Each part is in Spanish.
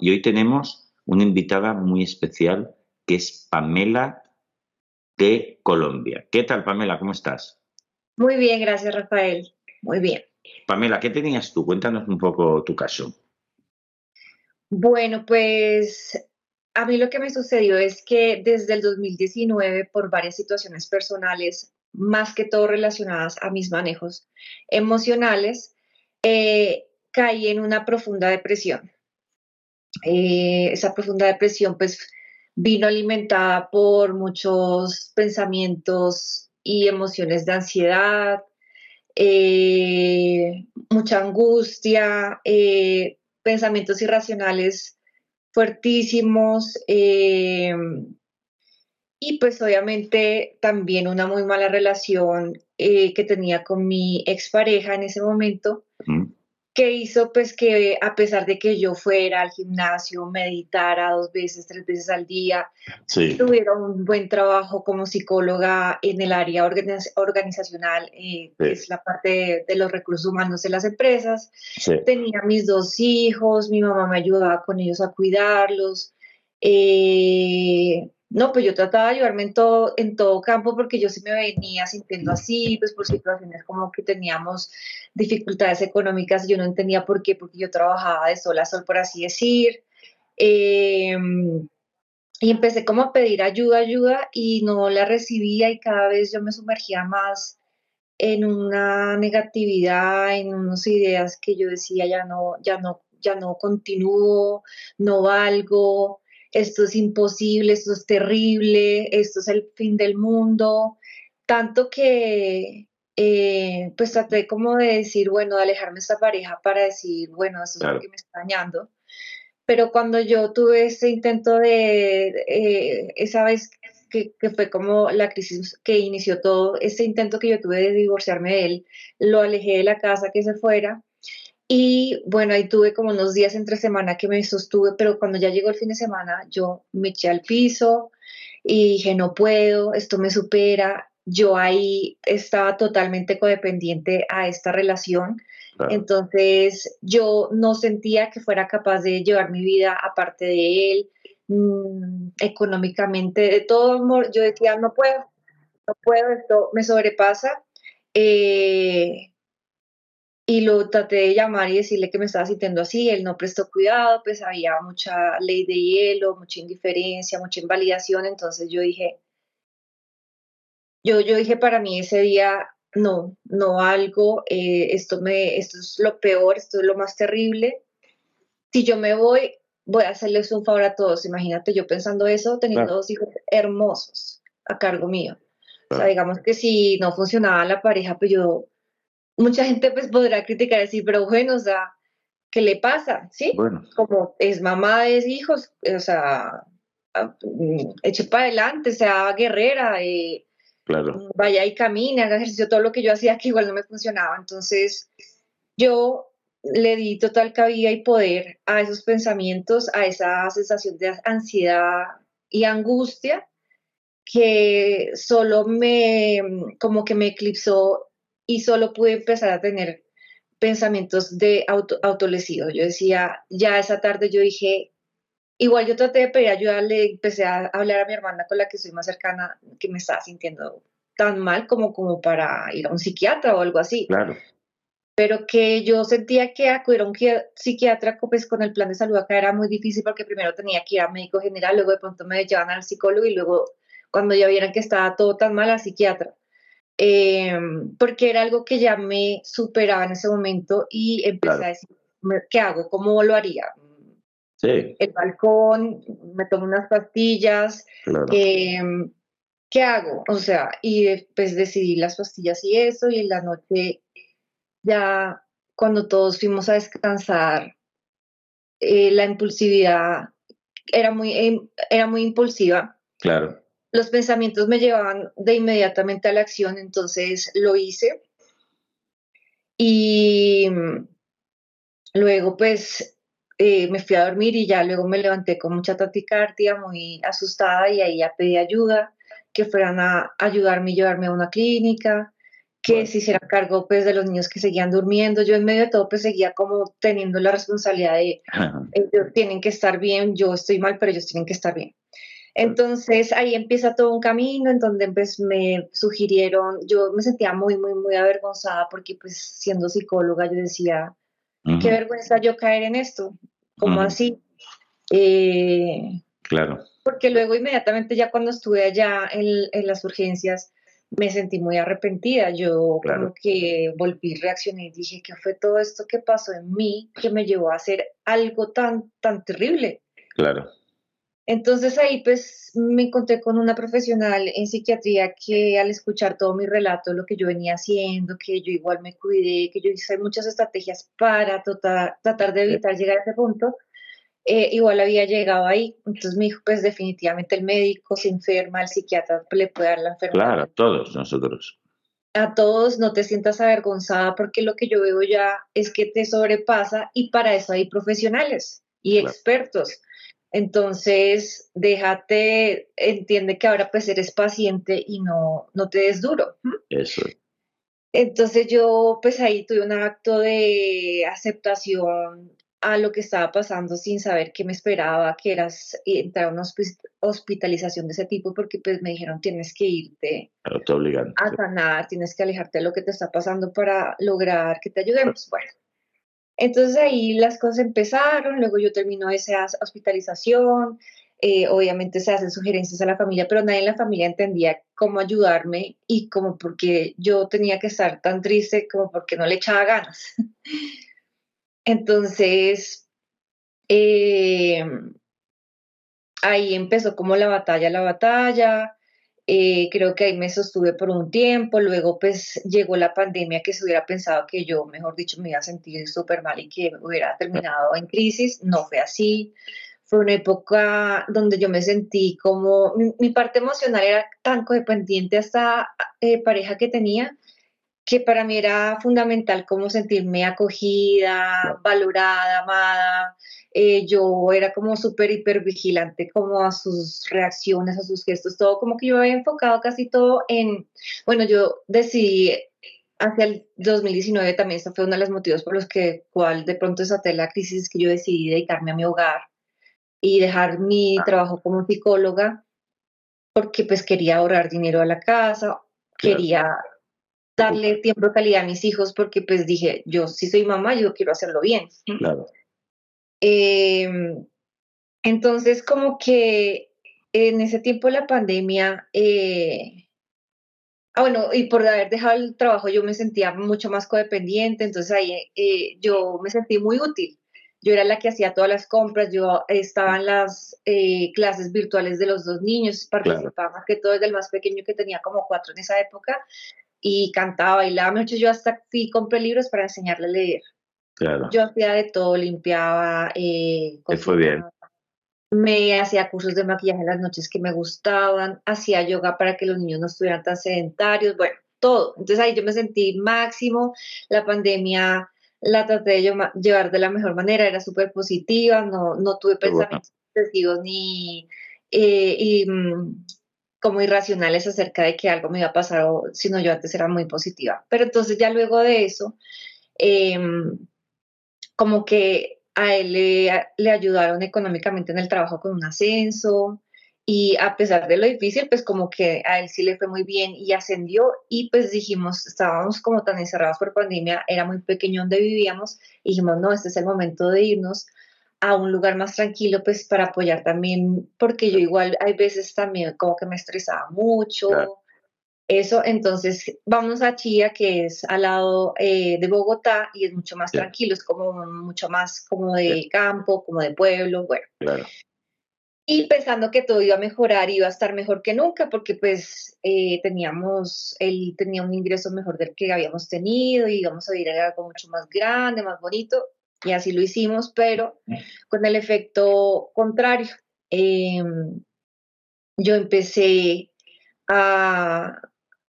Y hoy tenemos una invitada muy especial que es Pamela de Colombia. ¿Qué tal, Pamela? ¿Cómo estás? Muy bien, gracias, Rafael. Muy bien. Pamela, ¿qué tenías tú? Cuéntanos un poco tu caso. Bueno, pues a mí lo que me sucedió es que desde el 2019, por varias situaciones personales, más que todo relacionadas a mis manejos emocionales, eh, caí en una profunda depresión. Eh, esa profunda depresión pues vino alimentada por muchos pensamientos y emociones de ansiedad, eh, mucha angustia, eh, pensamientos irracionales fuertísimos y pues obviamente también una muy mala relación que tenía con mi expareja en ese momento que hizo pues que a pesar de que yo fuera al gimnasio, meditara dos veces, tres veces al día, tuviera un buen trabajo como psicóloga en el área organizacional, eh, que es la parte de, los recursos humanos de las empresas. Tenía mis dos hijos, mi mamá me ayudaba con ellos a cuidarlos. Eh, no, pues yo trataba de ayudarme en todo, en todo campo porque yo sí me venía sintiendo así, pues por situaciones como que teníamos dificultades económicas y yo no entendía por qué, porque yo trabajaba de sol a sol, por así decir. Em, y empecé como a pedir ayuda, ayuda y no la recibía y cada vez yo me sumergía más en una negatividad, en unas ideas que yo decía ya no, ya no, ya no continúo, no valgo, esto es imposible, esto es terrible, esto es el fin del mundo, tanto que eh, pues traté como de decir, bueno, de alejarme de esta pareja para decir, bueno, eso es lo que me está dañando. Pero cuando yo tuve ese intento de, eh, esa vez que, que, fue como la crisis que inició todo, ese intento que yo tuve de divorciarme de él, lo alejé de la casa, que se fuera, y bueno, ahí tuve como unos días entre semana que me sostuve, pero cuando ya llegó el fin de semana, yo me eché al piso y dije, no puedo, esto me supera. Yo ahí estaba totalmente codependiente a esta relación. Entonces yo no sentía que fuera capaz de llevar mi vida aparte de él, mm, económicamente, de todo amor. Yo decía, no puedo, no puedo, esto me sobrepasa. Eh, y lo traté de llamar y decirle que me estaba sintiendo así, él no prestó cuidado, pues había mucha ley de hielo, mucha indiferencia, mucha invalidación, entonces yo dije, yo, yo dije para mí ese día, no, no algo, eh, esto, me, esto es lo peor, esto es lo más terrible, si yo me voy, voy a hacerles un favor a todos, imagínate yo pensando eso, teniendo dos hijos hermosos a cargo mío. O sea, digamos que si no funcionaba la pareja, pues yo mucha gente pues podrá criticar y decir, pero bueno, o sea, ¿qué le pasa? ¿Sí? Bueno. Como es mamá de hijos, o sea, ah, mm, eche para adelante, sea guerrera, eh, claro. vaya y camine, haga ejercicio, todo lo que yo hacía que igual no me funcionaba. Entonces, yo le di total cabida y poder a esos pensamientos, a esa sensación de ansiedad y angustia que solo me, como que me eclipsó y solo pude empezar a tener pensamientos de auto, autolesivo. Yo decía, ya esa tarde yo dije, igual yo traté de pedir ayuda, le empecé a hablar a mi hermana con la que soy más cercana, que me estaba sintiendo tan mal como, como para ir a un psiquiatra o algo así. Claro. Pero que yo sentía que acudir a un psiquiatra pues, con el plan de salud acá era muy difícil porque primero tenía que ir a médico general, luego de pronto me llevaban al psicólogo y luego cuando ya vieran que estaba todo tan mal al psiquiatra. Em, porque era algo que ya me superaba en ese momento y empecé a decir, ¿qué hago? ¿Cómo lo haría? Sí. El balcón, me tomo unas pastillas, em, ¿qué hago? O sea, y después decidí las pastillas y eso, y en la noche ya cuando todos fuimos a descansar, eh, la impulsividad era muy, em, era muy impulsiva. Claro. Los pensamientos me llevaban de inmediatamente a la acción, entonces lo hice. Y luego pues eh, me fui a dormir y ya luego me levanté con mucha taticardia, muy asustada y ahí ya pedí ayuda, que fueran a ayudarme y llevarme a una clínica, que se hiciera cargo pues de los niños que seguían durmiendo. Yo en medio de todo pues seguía como teniendo la responsabilidad de ellos tienen que estar bien, yo estoy mal, pero ellos tienen que estar bien. Entonces ahí empieza todo un camino en donde pues me sugirieron, yo me sentía muy, muy, muy avergonzada porque pues siendo psicóloga yo decía, Qué vergüenza yo caer en esto, como así. Eh, claro. Porque luego inmediatamente ya cuando estuve allá en, las urgencias me sentí muy arrepentida. Yo como que volví, reaccioné y dije, ¿qué fue todo esto que pasó en mí que me llevó a hacer algo tan, tan terrible? Claro. Entonces ahí pues me encontré con una profesional en psiquiatría que al escuchar todo mi relato, lo que yo venía haciendo, que yo igual me cuidé, que yo hice muchas estrategias para tratar, tratar de evitar llegar a ese punto, eh, igual había llegado ahí. Entonces me dijo, pues definitivamente el médico se enferma, el psiquiatra le puede dar la enfermedad. Claro, a todos nosotros. A todos no te sientas avergonzada porque lo que yo veo ya es que te sobrepasa y para eso hay profesionales y expertos entonces, déjate, entiende que ahora pues eres paciente y no, no te des duro. Eso. Entonces yo pues ahí tuve un acto de aceptación a lo que estaba pasando sin saber qué me esperaba, que era entrar a una hospitalización de ese tipo, porque pues me dijeron tienes que irte a sanar, tienes que alejarte de lo que te está pasando para lograr que te ayudemos. Bueno, entonces ahí las cosas empezaron, luego yo termino esa hospitalización, eh, obviamente se hacen sugerencias a la familia, pero nadie en la familia entendía cómo ayudarme y como porque yo tenía que estar tan triste como porque no le echaba ganas. Entonces, eh, ahí empezó como la batalla, la batalla. Eh, creo que ahí me sostuve por un tiempo, luego pues llegó la pandemia que se hubiera pensado que yo, mejor dicho, me iba a sentir súper mal y que hubiera terminado en crisis, no fue así. Fue una época donde yo me sentí como, mi, parte emocional era tan codependiente a esta eh, pareja que tenía, que para mí era fundamental como sentirme acogida, valorada, amada, eh, yo era como súper hiper vigilante como a sus reacciones, a sus gestos, todo como que yo había enfocado casi todo en, bueno, yo decidí hacia el 2019 también, esta fue uno de los motivos por los que cual de pronto desaté la crisis, que yo decidí dedicarme a mi hogar y dejar mi ah. trabajo como psicóloga, porque pues quería ahorrar dinero a la casa, quería darle tiempo de calidad a mis hijos, porque pues dije, yo sí soy mamá, yo quiero hacerlo bien. Claro. Em, entonces, como que en ese tiempo de la pandemia, eh, ah, bueno, y por haber dejado el trabajo yo me sentía mucho más codependiente, entonces ahí eh, yo me sentí muy útil. Yo era la que hacía todas las compras, yo estaba en las eh, clases virtuales de los dos niños, participaba más que todo desde el más pequeño que tenía como cuatro en esa época, y cantaba, bailaba, mucho yo hasta fui compré libros para enseñarle a leer. Yo hacía de todo, limpiaba. Eh, fue bien. Me hacía cursos de maquillaje en las noches que me gustaban, hacía yoga para que los niños no estuvieran tan sedentarios, bueno, todo. Entonces ahí yo me sentí máximo, la pandemia la traté de llevar de la mejor manera, era súper positiva, no, no tuve pensamientos excesivos ni eh, mm, como irracionales acerca de que algo me iba a pasar, sino yo antes era muy positiva. Pero entonces ya luego de eso, eh, como que a él le, ayudaron económicamente en el trabajo con un ascenso y a pesar de lo difícil, pues como que a él sí le fue muy bien y ascendió y pues dijimos, estábamos como tan encerrados por pandemia, era muy pequeño donde vivíamos y dijimos, no, este es el momento de irnos a un lugar más tranquilo, pues para apoyar también, porque yo igual hay veces también como que me estresaba mucho, eso, entonces, vamos a Chía, que es al lado eh, de Bogotá y es mucho más tranquilo, es como mucho más como de campo, como de pueblo, bueno. Claro. Y pensando que todo iba a mejorar, iba a estar mejor que nunca, porque pues eh, teníamos, él tenía un ingreso mejor del que habíamos tenido y íbamos a vivir algo mucho más grande, más bonito. Y así lo hicimos, pero con el efecto contrario. Em, yo empecé a,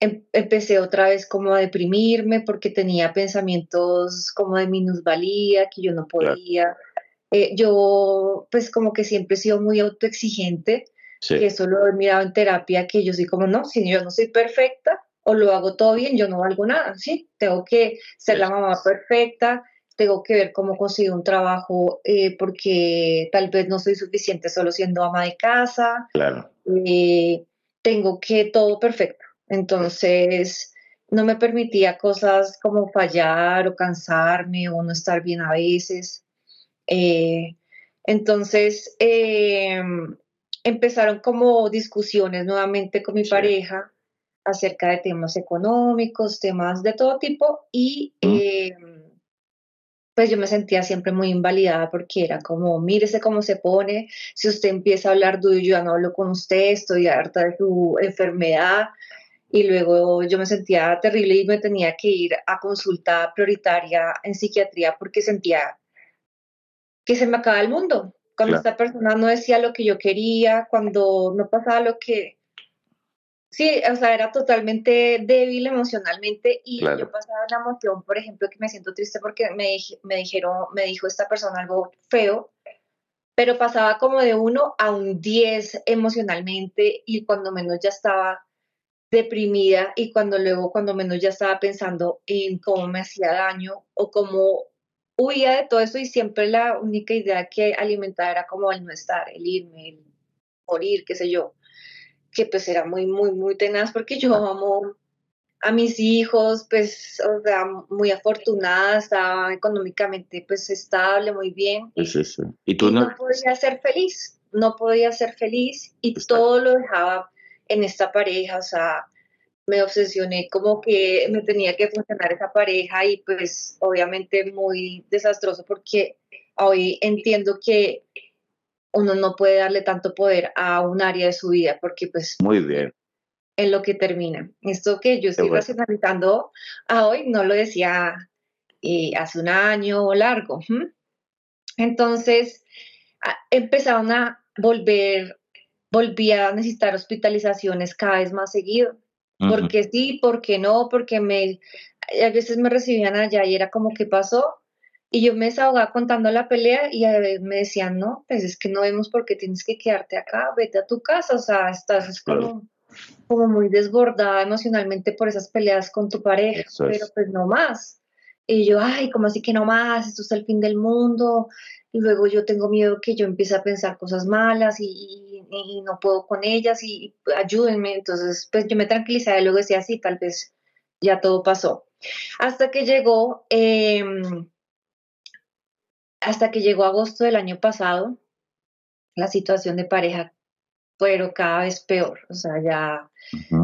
em, empecé otra vez como a deprimirme porque tenía pensamientos como de minusvalía, que yo no podía. Eh, yo pues como que siempre he sido muy autoexigente, que eso lo he mirado en terapia, que yo soy como, no, si yo no soy perfecta o lo hago todo bien, yo no valgo nada, ¿sí? Tengo que ser la mamá perfecta, tengo que ver cómo consigo un trabajo eh, porque tal vez no soy suficiente solo siendo ama de casa. Claro. Eh, tengo que todo perfecto. Entonces, no me permitía cosas como fallar o cansarme o no estar bien a veces. Eh, entonces, em, empezaron como discusiones nuevamente con mi pareja acerca de temas económicos, temas de todo tipo y pues yo me sentía siempre muy invalidada porque era como, mírese cómo se pone, si usted empieza a hablar duro, yo ya no hablo con usted, estoy harta de su enfermedad. Y luego yo me sentía terrible y me tenía que ir a consulta prioritaria en psiquiatría porque sentía que se me acaba el mundo. Cuando esta persona no decía lo que yo quería, cuando no pasaba lo que, Sí, o sea, era totalmente débil emocionalmente y yo pasaba una emoción, por ejemplo, que me siento triste porque me, me dijeron, me dijo esta persona algo feo, pero pasaba como de uno a un 10 emocionalmente y cuando menos ya estaba deprimida y cuando luego, cuando menos ya estaba pensando en cómo me hacía daño o cómo huía de todo eso y siempre la única idea que alimentaba era como el no estar, el irme, el morir, qué sé yo que pues era muy, muy, muy tenaz porque yo amo a mis hijos, pues, o sea, muy afortunada, estaba económicamente pues estable, muy bien. Sí, sí. ¿Y tú no? podía ser feliz, no podía ser feliz y todo lo dejaba en esta pareja, o sea, me obsesioné como que me tenía que funcionar esa pareja y pues obviamente muy desastroso porque hoy entiendo que uno no puede darle tanto poder a un área de su vida porque pues... Muy bien. En lo que termina. Esto que yo estoy racionalizando a hoy no lo decía eh, hace un año o largo. Entonces empezaron a volver, volví a necesitar hospitalizaciones cada vez más seguido. Porque sí, porque no, porque me, a veces me recibían allá y era como, ¿qué pasó? Y yo me desahogaba contando la pelea y a me decían, no, pues es que no vemos por qué tienes que quedarte acá, vete a tu casa, o sea, estás como, como muy desbordada emocionalmente por esas peleas con tu pareja, pero pues no más. Y yo, ay, ¿cómo así que no más? Esto es el fin del mundo. Y luego yo tengo miedo que yo empiece a pensar cosas malas y, y, no puedo con ellas y, ayúdenme. Entonces, pues yo me tranquilizaba y luego decía, sí, tal vez ya todo pasó. Hasta que llegó... Eh, hasta que llegó agosto del año pasado, la situación de pareja pero cada vez peor. O sea, ya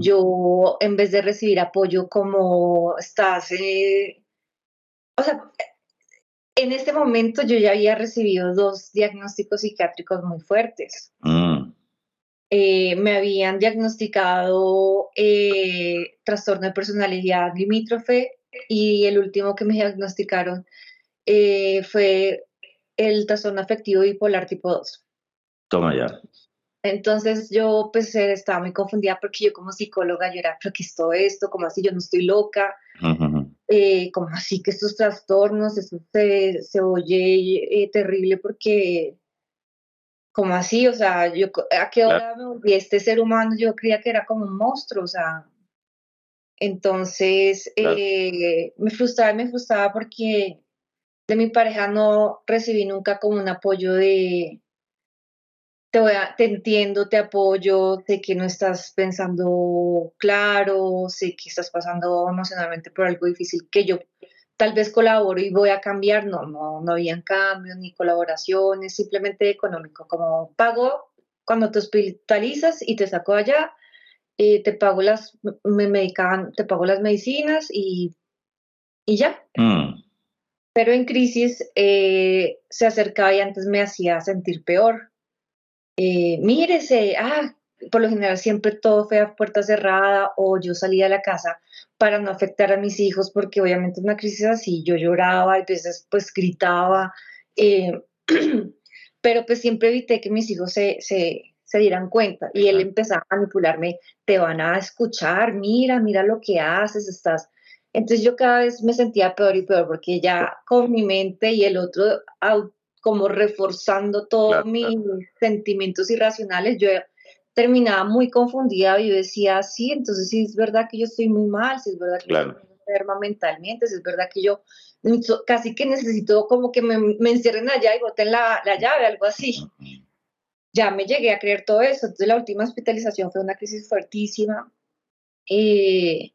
yo en vez de recibir apoyo como estás, eh, o sea, en este momento yo ya había recibido dos diagnósticos psiquiátricos muy fuertes. Mm. Eh, me habían diagnosticado eh, trastorno de personalidad limítrofe y el último que me diagnosticaron eh, fue el trastorno afectivo bipolar tipo 2. Toma ya. Entonces yo pues estaba muy confundida porque yo como psicóloga yo era, pero ¿qué es todo esto? ¿Cómo así? Yo no estoy loca. Eh, ¿Cómo así que estos trastornos? Eso se, oye eh, terrible porque, ¿cómo así? O sea, yo, ¿a qué hora me volví este ser humano? Yo creía que era como un monstruo, o sea. Entonces me frustraba me frustraba porque de mi pareja no recibí nunca como un apoyo de te voy a, te entiendo, te apoyo, sé que no estás pensando claro, sé que estás pasando emocionalmente por algo difícil que yo tal vez colaboro y voy a cambiar, no, no, no habían cambios ni colaboraciones, simplemente económico, como pago cuando te hospitalizas y te saco allá, eh, te pago las, me medican, te pago las medicinas y, y ya. Mm pero en crisis eh, se acercaba y antes me hacía sentir peor. Eh, mírese, ah, por lo general siempre todo fue a puerta cerrada o yo salía de la casa para no afectar a mis hijos, porque obviamente una crisis así yo lloraba, y veces pues gritaba, eh, pero pues siempre evité que mis hijos se, se, se dieran cuenta y él empezaba a manipularme, te van a escuchar, mira, mira lo que haces, estás... Entonces yo cada vez me sentía peor y peor porque ya con mi mente y el otro como reforzando todos mis sentimientos irracionales, yo terminaba muy confundida y yo decía, sí, entonces sí es verdad que yo estoy muy mal, si es verdad que yo estoy enferma mentalmente, si es verdad que yo casi que necesito como que me, me encierren allá y boten la, la, llave, algo así. Ya me llegué a creer todo eso, entonces la última hospitalización fue una crisis fuertísima, eh,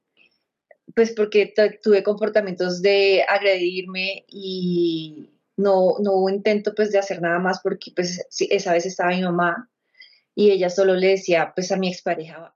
pues porque tuve comportamientos de agredirme y no, no hubo intento pues de hacer nada más porque pues esa vez estaba mi mamá y ella solo le decía pues a mi expareja,